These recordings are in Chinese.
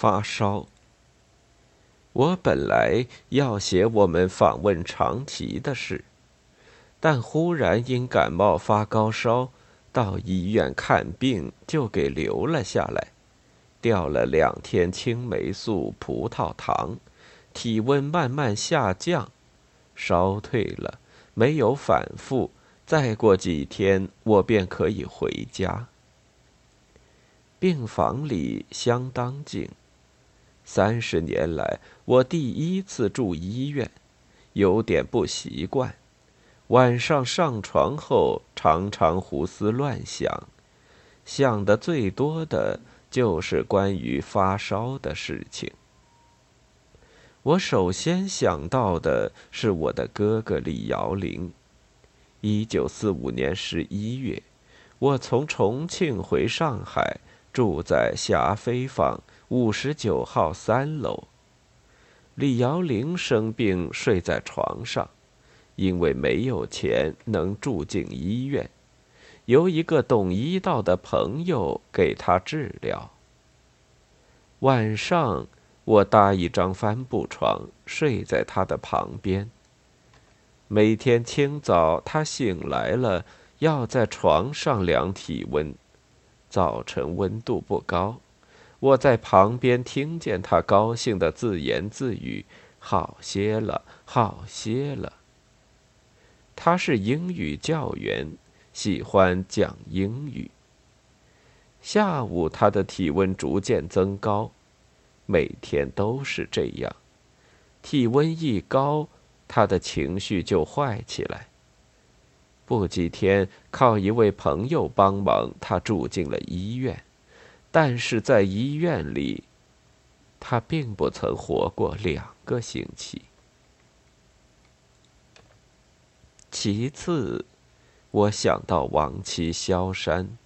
发烧。我本来要写我们访问长崎的事，但忽然因感冒发高烧，到医院看病就给留了下来，吊了两天青霉素、葡萄糖，体温慢慢下降，烧退了，没有反复。再过几天，我便可以回家。病房里相当静。三十年来，我第一次住医院，有点不习惯。晚上上床后，常常胡思乱想，想的最多的就是关于发烧的事情。我首先想到的是我的哥哥李尧林。一九四五年十一月，我从重庆回上海，住在霞飞坊。五十九号三楼，李瑶玲生病睡在床上，因为没有钱能住进医院，由一个懂医道的朋友给她治疗。晚上，我搭一张帆布床睡在她的旁边。每天清早，她醒来了，要在床上量体温，早晨温度不高。我在旁边听见他高兴的自言自语：“好些了，好些了。”他是英语教员，喜欢讲英语。下午他的体温逐渐增高，每天都是这样。体温一高，他的情绪就坏起来。不几天，靠一位朋友帮忙，他住进了医院。但是在医院里，他并不曾活过两个星期。其次，我想到亡妻萧山。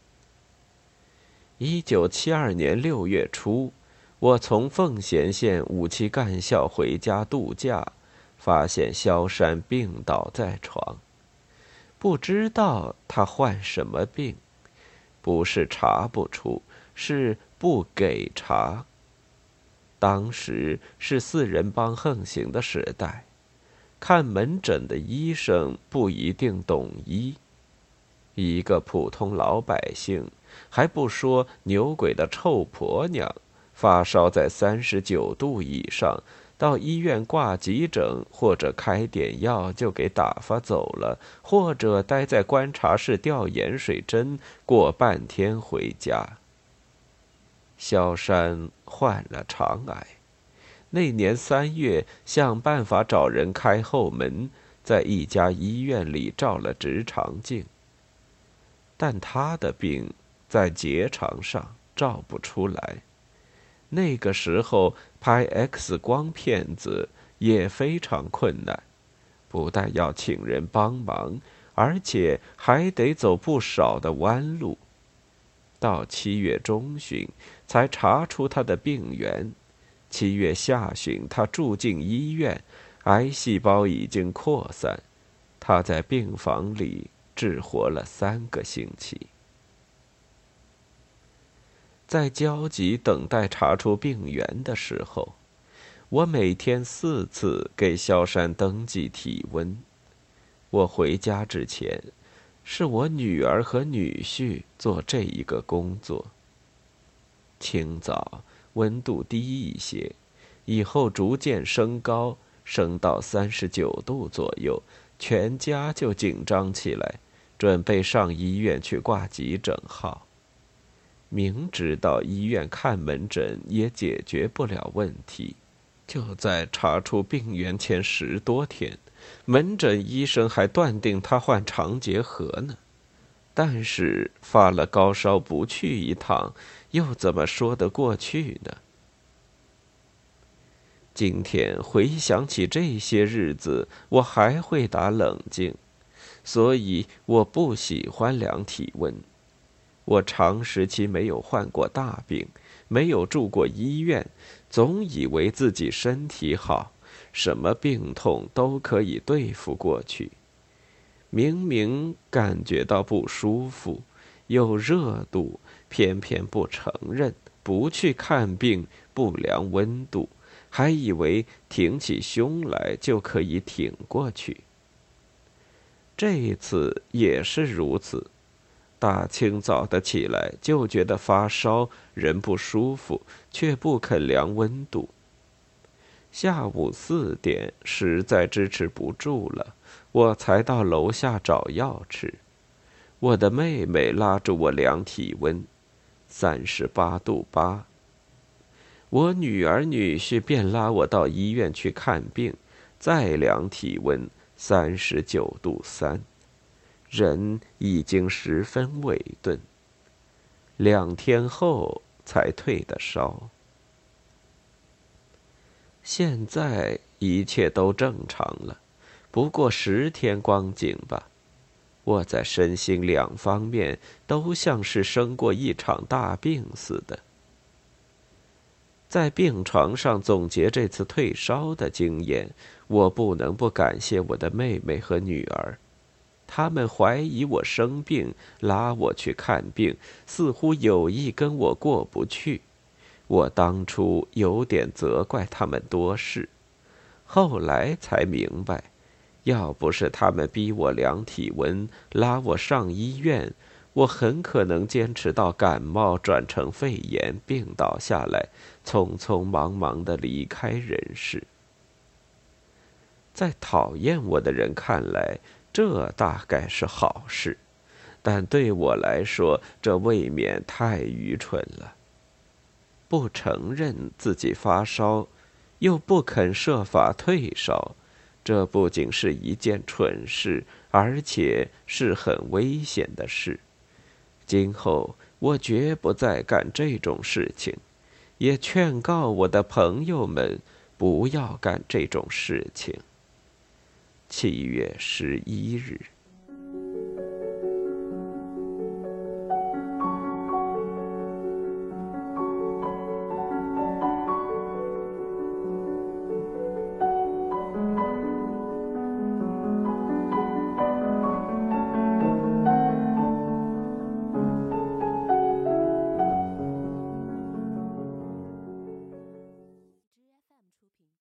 一九七二年六月初，我从奉贤县武器干校回家度假，发现萧山病倒在床，不知道他患什么病，不是查不出。是不给查。当时是四人帮横行的时代，看门诊的医生不一定懂医。一个普通老百姓，还不说牛鬼的臭婆娘，发烧在三十九度以上，到医院挂急诊或者开点药就给打发走了，或者待在观察室吊盐水针，过半天回家。萧山患了肠癌，那年三月想办法找人开后门，在一家医院里照了直肠镜。但他的病在结肠上照不出来，那个时候拍 X 光片子也非常困难，不但要请人帮忙，而且还得走不少的弯路。到七月中旬，才查出他的病源。七月下旬，他住进医院，癌细胞已经扩散。他在病房里只活了三个星期。在焦急等待查出病源的时候，我每天四次给萧山登记体温。我回家之前。是我女儿和女婿做这一个工作。清早温度低一些，以后逐渐升高，升到三十九度左右，全家就紧张起来，准备上医院去挂急诊号。明知道医院看门诊也解决不了问题，就在查出病源前十多天。门诊医生还断定他患肠结核呢，但是发了高烧不去一趟，又怎么说得过去呢？今天回想起这些日子，我还会打冷静，所以我不喜欢量体温。我长时期没有患过大病，没有住过医院，总以为自己身体好。什么病痛都可以对付过去。明明感觉到不舒服，有热度，偏偏不承认，不去看病，不量温度，还以为挺起胸来就可以挺过去。这一次也是如此，大清早的起来就觉得发烧，人不舒服，却不肯量温度。下午四点，实在支持不住了，我才到楼下找药吃。我的妹妹拉住我量体温，三十八度八。我女儿女婿便拉我到医院去看病，再量体温，三十九度三，人已经十分萎顿。两天后才退的烧。现在一切都正常了，不过十天光景吧。我在身心两方面都像是生过一场大病似的。在病床上总结这次退烧的经验，我不能不感谢我的妹妹和女儿，他们怀疑我生病，拉我去看病，似乎有意跟我过不去。我当初有点责怪他们多事，后来才明白，要不是他们逼我量体温、拉我上医院，我很可能坚持到感冒转成肺炎，病倒下来，匆匆忙忙的离开人世。在讨厌我的人看来，这大概是好事，但对我来说，这未免太愚蠢了。不承认自己发烧，又不肯设法退烧，这不仅是一件蠢事，而且是很危险的事。今后我绝不再干这种事情，也劝告我的朋友们不要干这种事情。七月十一日。